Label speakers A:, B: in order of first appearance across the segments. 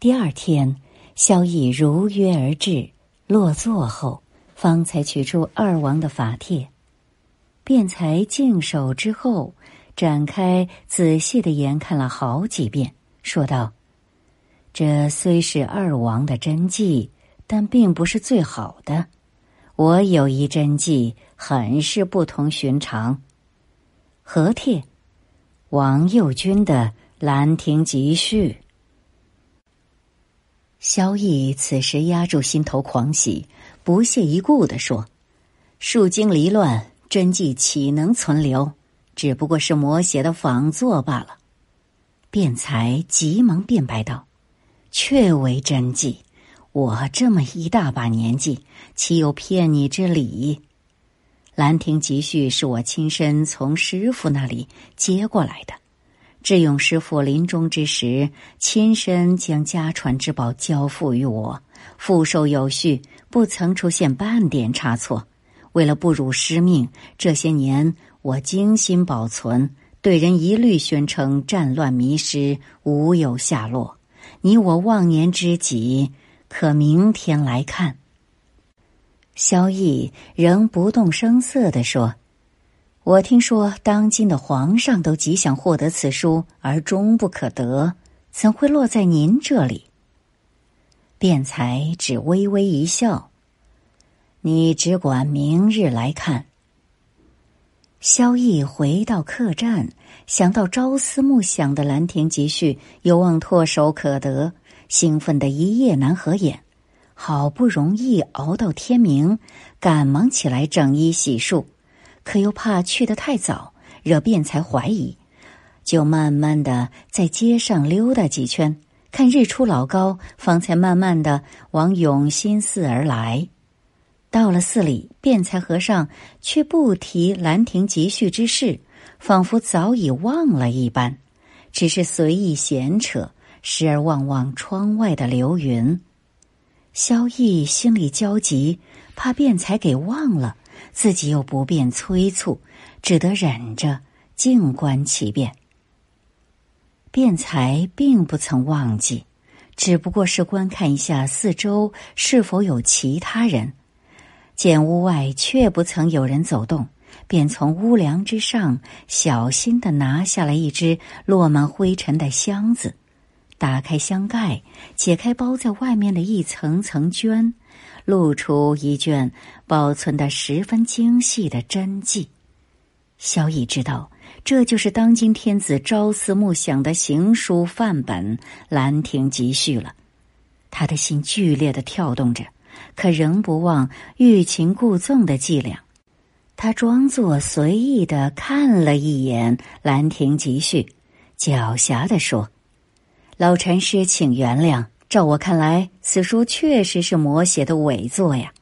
A: 第二天，萧绎如约而至，落座后，方才取出二王的法帖。辩才净手之后，展开仔细的研看了好几遍，说道：“这虽是二王的真迹，但并不是最好的。我有一真迹，很是不同寻常。何帖？王右军的《兰亭集序》。”萧逸此时压住心头狂喜，不屑一顾地说：“数经离乱。”真迹岂能存留？只不过是摹写的仿作罢了。辩才急忙辩白道：“确为真迹，我这么一大把年纪，岂有骗你之理？”《兰亭集序》是我亲身从师傅那里接过来的，智勇师傅临终之时，亲身将家传之宝交付于我，复授有序，不曾出现半点差错。为了不辱师命，这些年我精心保存，对人一律宣称战乱迷失，无有下落。你我忘年之己，可明天来看。萧绎仍不动声色地说：“我听说当今的皇上都极想获得此书，而终不可得，怎会落在您这里？”辩才只微微一笑。你只管明日来看。萧逸回到客栈，想到朝思暮想的《兰亭集序》有望唾手可得，兴奋的一夜难合眼。好不容易熬到天明，赶忙起来整衣洗漱，可又怕去得太早，惹辩才怀疑，就慢慢的在街上溜达几圈，看日出老高，方才慢慢的往永新寺而来。到了寺里，辩才和尚却不提《兰亭集序》之事，仿佛早已忘了一般，只是随意闲扯，时而望望窗外的流云。萧逸心里焦急，怕辩才给忘了，自己又不便催促，只得忍着静观其变。辩才并不曾忘记，只不过是观看一下四周是否有其他人。见屋外却不曾有人走动，便从屋梁之上小心的拿下了一只落满灰尘的箱子，打开箱盖，解开包在外面的一层层绢，露出一卷保存的十分精细的真迹。萧逸知道，这就是当今天子朝思暮想的行书范本《兰亭集序》了，他的心剧烈的跳动着。可仍不忘欲擒故纵的伎俩，他装作随意的看了一眼《兰亭集序》，狡黠的说：“老禅师，请原谅。照我看来，此书确实是摹写的伪作呀。”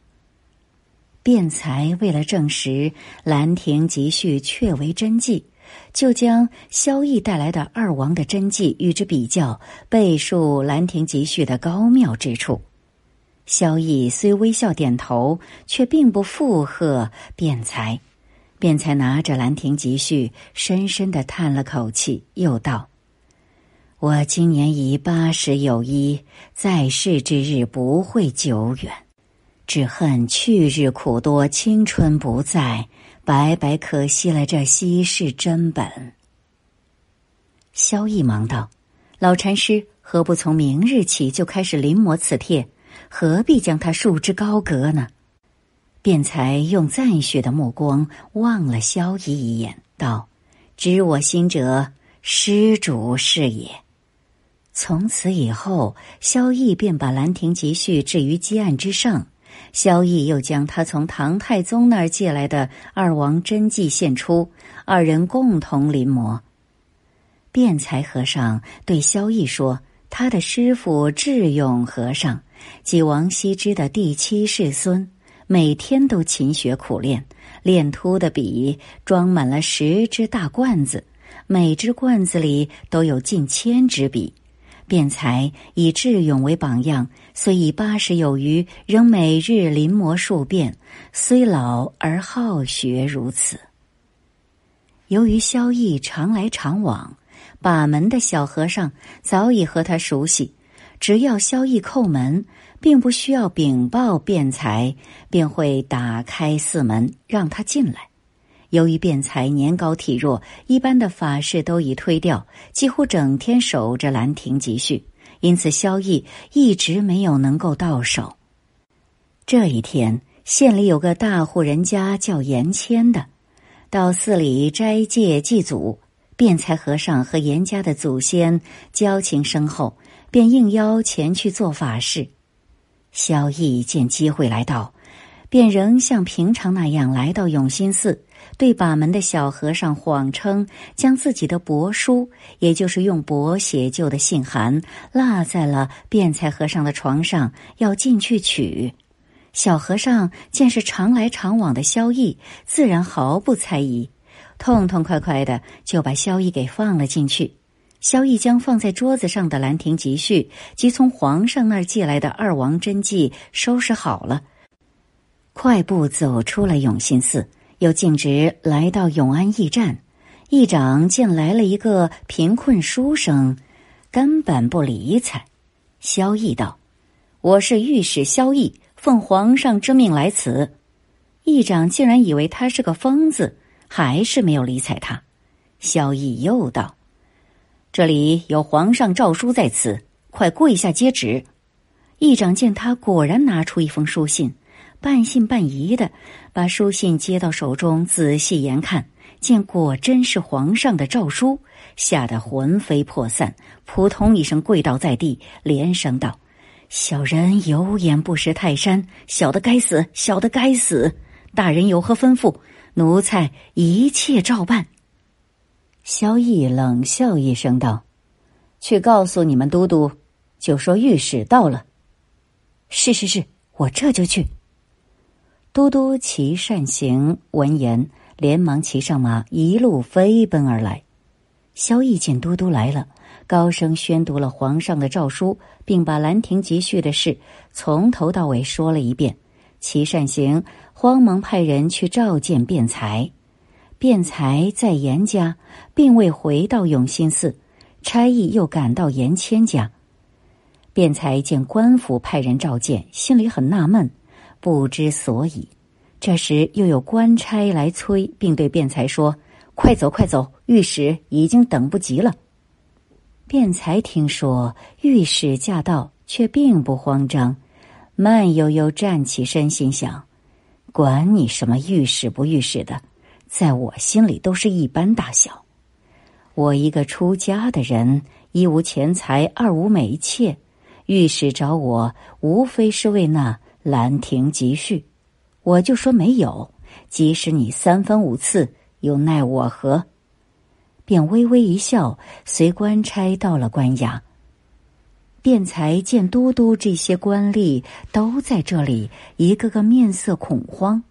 A: 辩才为了证实《兰亭集序》确为真迹，就将萧绎带来的二王的真迹与之比较，背述《兰亭集序》的高妙之处。萧逸虽微笑点头，却并不附和辩才。辩才拿着《兰亭集序》，深深的叹了口气，又道：“我今年已八十有一，在世之日不会久远，只恨去日苦多，青春不在，白白可惜了这稀世珍本。”萧逸忙道：“老禅师，何不从明日起就开始临摹此帖？”何必将他束之高阁呢？辩才用赞许的目光望了萧逸一眼，道：“知我心者，施主是也。”从此以后，萧逸便把《兰亭集序》置于几案之上。萧逸又将他从唐太宗那儿借来的二王真迹献出，二人共同临摹。辩才和尚对萧逸说：“他的师傅智勇和尚。”即王羲之的第七世孙，每天都勤学苦练，练秃的笔装满了十只大罐子，每只罐子里都有近千支笔。辩才以智勇为榜样，虽已八十有余，仍每日临摹数遍，虽老而好学如此。由于萧逸常来常往，把门的小和尚早已和他熟悉。只要萧毅叩门，并不需要禀报辩才，便会打开寺门让他进来。由于辩才年高体弱，一般的法事都已推掉，几乎整天守着兰亭集序，因此萧毅一直没有能够到手。这一天，县里有个大户人家叫严谦的，到寺里斋戒祭祖。辩才和尚和严家的祖先交情深厚，便应邀前去做法事。萧毅见机会来到，便仍像平常那样来到永兴寺，对把门的小和尚谎称将自己的帛书，也就是用帛写就的信函，落在了辩才和尚的床上，要进去取。小和尚见是常来常往的萧逸，自然毫不猜疑。痛痛快快的就把萧逸给放了进去。萧逸将放在桌子上的《兰亭集序》及从皇上那儿借来的二王真迹收拾好了，快步走出了永兴寺，又径直来到永安驿站。驿长见来了一个贫困书生，根本不理睬。萧逸道：“我是御史萧逸，奉皇上之命来此。”驿长竟然以为他是个疯子。还是没有理睬他。萧毅又道：“这里有皇上诏书在此，快跪下接旨。”议长见他果然拿出一封书信，半信半疑的把书信接到手中，仔细研看，见果真是皇上的诏书，吓得魂飞魄散，扑通一声跪倒在地，连声道：“小人有眼不识泰山，小的该死，小的该死！大人有何吩咐？”奴才一切照办。萧毅冷笑一声道：“去告诉你们都督，就说御史到了。”“是是是，我这就去。”都督齐善行闻言，连忙骑上马，一路飞奔而来。萧毅见都督来了，高声宣读了皇上的诏书，并把《兰亭集序》的事从头到尾说了一遍。齐善行慌忙派人去召见辩才，辩才在严家，并未回到永兴寺，差役又赶到严谦家。辩才见官府派人召见，心里很纳闷，不知所以。这时又有官差来催，并对卞才说：“快走，快走，御史已经等不及了。”卞才听说御史驾到，却并不慌张。慢悠悠站起身，心想：“管你什么御史不御史的，在我心里都是一般大小。我一个出家的人，一无钱财，二无美妾，御史找我，无非是为那《兰亭集序》，我就说没有。即使你三番五次，又奈我何？”便微微一笑，随官差到了官衙。辩才见都督这些官吏都在这里，一个个面色恐慌。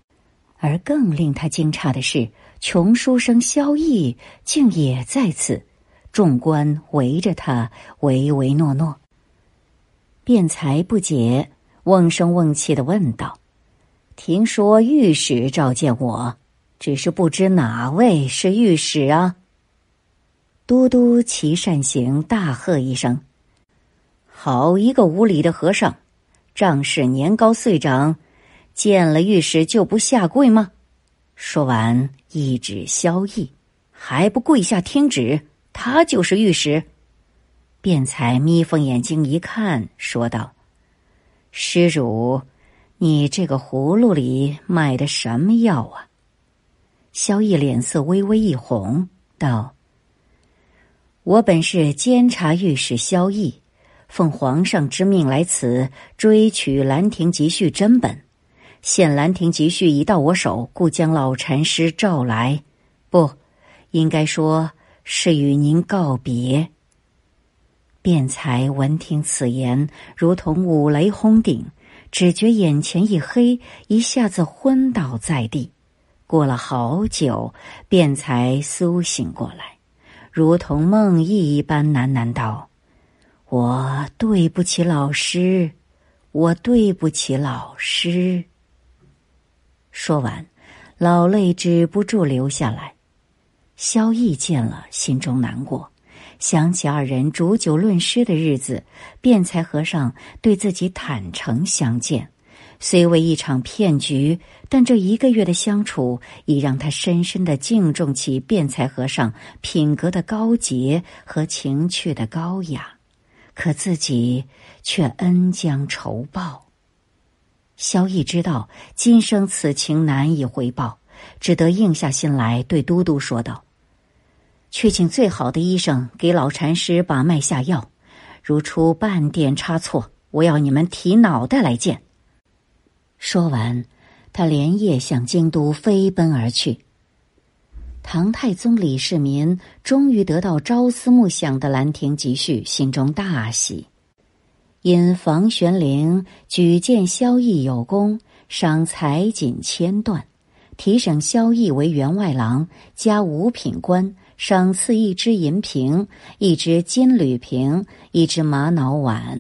A: 而更令他惊诧的是，穷书生萧毅竟也在此。众官围着他，唯唯诺诺。辩才不解，瓮声瓮气的问道：“听说御史召见我，只是不知哪位是御史啊？”都督齐善行大喝一声。好一个无礼的和尚！仗势年高岁长，见了御史就不下跪吗？说完，一指萧逸，还不跪下听旨？他就是御史。辩才眯缝眼睛一看，说道：“施主，你这个葫芦里卖的什么药啊？”萧逸脸色微微一红，道：“我本是监察御史萧逸。”奉皇上之命来此追取《兰亭集序》真本，现《兰亭集序》已到我手，故将老禅师召来。不，应该说是与您告别。辩才闻听此言，如同五雷轰顶，只觉眼前一黑，一下子昏倒在地。过了好久，辩才苏醒过来，如同梦呓一般，喃喃道。我对不起老师，我对不起老师。说完，老泪止不住流下来。萧毅见了，心中难过，想起二人煮酒论诗的日子，辩才和尚对自己坦诚相见。虽为一场骗局，但这一个月的相处已让他深深的敬重起辩才和尚品格的高洁和情趣的高雅。可自己却恩将仇报。萧逸知道今生此情难以回报，只得硬下心来对都督说道：“去请最好的医生给老禅师把脉下药，如出半点差错，我要你们提脑袋来见。”说完，他连夜向京都飞奔而去。唐太宗李世民终于得到朝思暮想的《兰亭集序》，心中大喜。因房玄龄举荐萧绎有功，赏才锦千段，提升萧绎为员外郎，加五品官，赏赐一只银瓶、一只金缕瓶、一只玛瑙碗，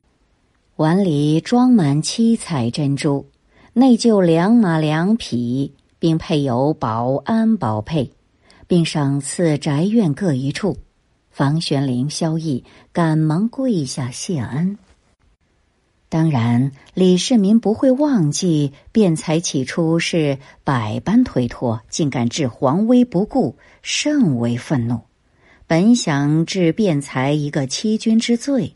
A: 碗里装满七彩珍珠。内就两马两匹，并配有保安宝佩，并赏赐宅院各一处。房玄龄、萧绎赶忙跪下谢恩。当然，李世民不会忘记辩才起初是百般推脱，竟敢置皇威不顾，甚为愤怒。本想治辩才一个欺君之罪。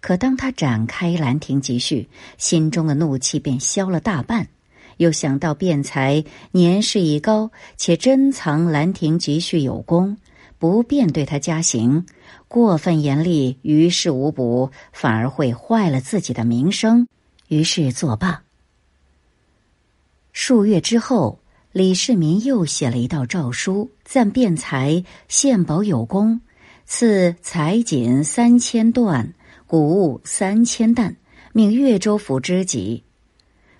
A: 可当他展开《兰亭集序》，心中的怒气便消了大半。又想到辩才年事已高，且珍藏《兰亭集序》有功，不便对他加刑。过分严厉，于事无补，反而会坏了自己的名声。于是作罢。数月之后，李世民又写了一道诏书，赞辩才献宝有功，赐彩锦三千段。谷物三千担，命越州府知己。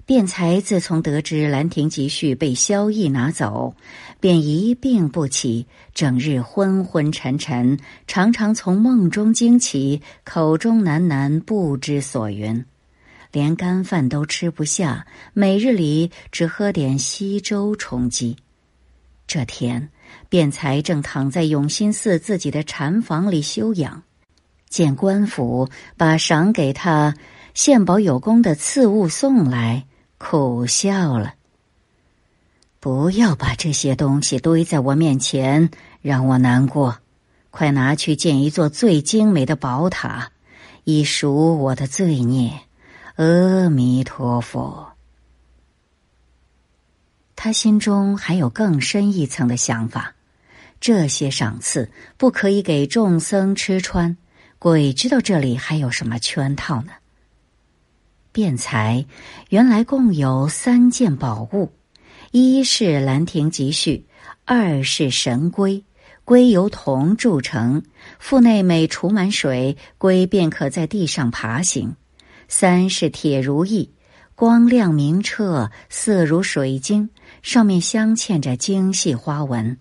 A: 辩才自从得知《兰亭集序》被萧绎拿走，便一病不起，整日昏昏沉沉，常常从梦中惊起，口中喃喃不知所云，连干饭都吃不下，每日里只喝点稀粥充饥。这天，辩才正躺在永兴寺自己的禅房里休养。见官府把赏给他献宝有功的赐物送来，苦笑了。不要把这些东西堆在我面前，让我难过。快拿去建一座最精美的宝塔，以赎我的罪孽。阿弥陀佛。他心中还有更深一层的想法：这些赏赐不可以给众僧吃穿。鬼知道这里还有什么圈套呢？辩才原来共有三件宝物：一是《兰亭集序》，二是神龟，龟由铜铸成，腹内每储满水，龟便可在地上爬行；三是铁如意，光亮明澈，色如水晶，上面镶嵌着精细花纹。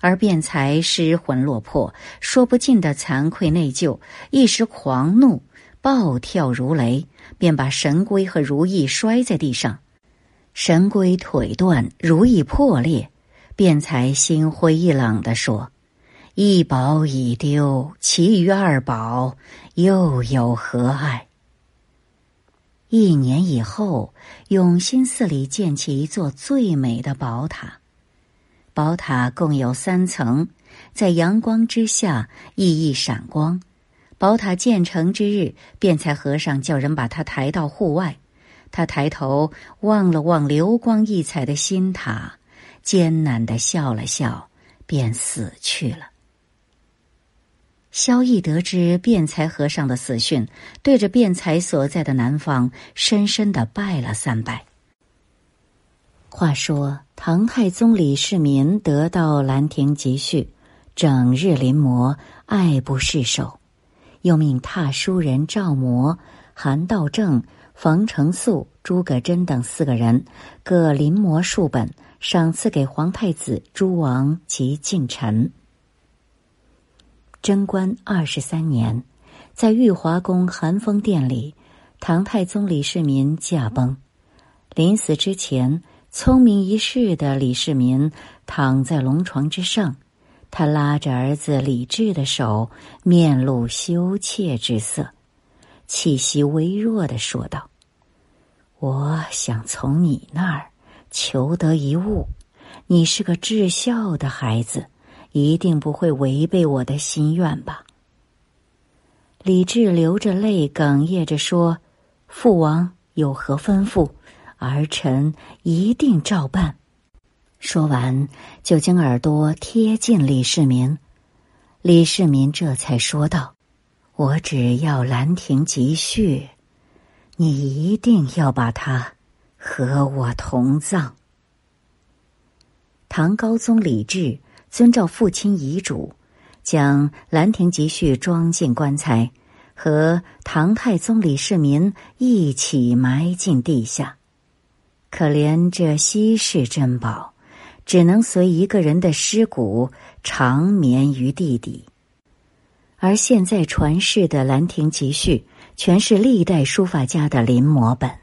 A: 而辩才失魂落魄，说不尽的惭愧内疚，一时狂怒，暴跳如雷，便把神龟和如意摔在地上，神龟腿断，如意破裂。便才心灰意冷地说：“一宝已丢，其余二宝又有何碍？”一年以后，永兴寺里建起一座最美的宝塔。宝塔共有三层，在阳光之下熠熠闪光。宝塔建成之日，辩才和尚叫人把他抬到户外。他抬头望了望流光溢彩的新塔，艰难的笑了笑，便死去了。萧绎得知辩才和尚的死讯，对着辩才所在的南方，深深的拜了三拜。话说，唐太宗李世民得到《兰亭集序》，整日临摹，爱不释手，又命踏书人赵模、韩道正、冯承素、诸葛真等四个人各临摹数本，赏赐给皇太子、诸王及近臣。贞观二十三年，在玉华宫寒风殿里，唐太宗李世民驾崩，临死之前。聪明一世的李世民躺在龙床之上，他拉着儿子李治的手，面露羞怯之色，气息微弱的说道：“我想从你那儿求得一物。你是个至孝的孩子，一定不会违背我的心愿吧？”李治流着泪，哽咽着说：“父王有何吩咐，儿臣一定照办。”说完，就将耳朵贴近李世民。李世民这才说道：“我只要兰亭集序，你一定要把它和我同葬。”唐高宗李治遵照父亲遗嘱。将《兰亭集序》装进棺材，和唐太宗李世民一起埋进地下。可怜这稀世珍宝，只能随一个人的尸骨长眠于地底。而现在传世的《兰亭集序》，全是历代书法家的临摹本。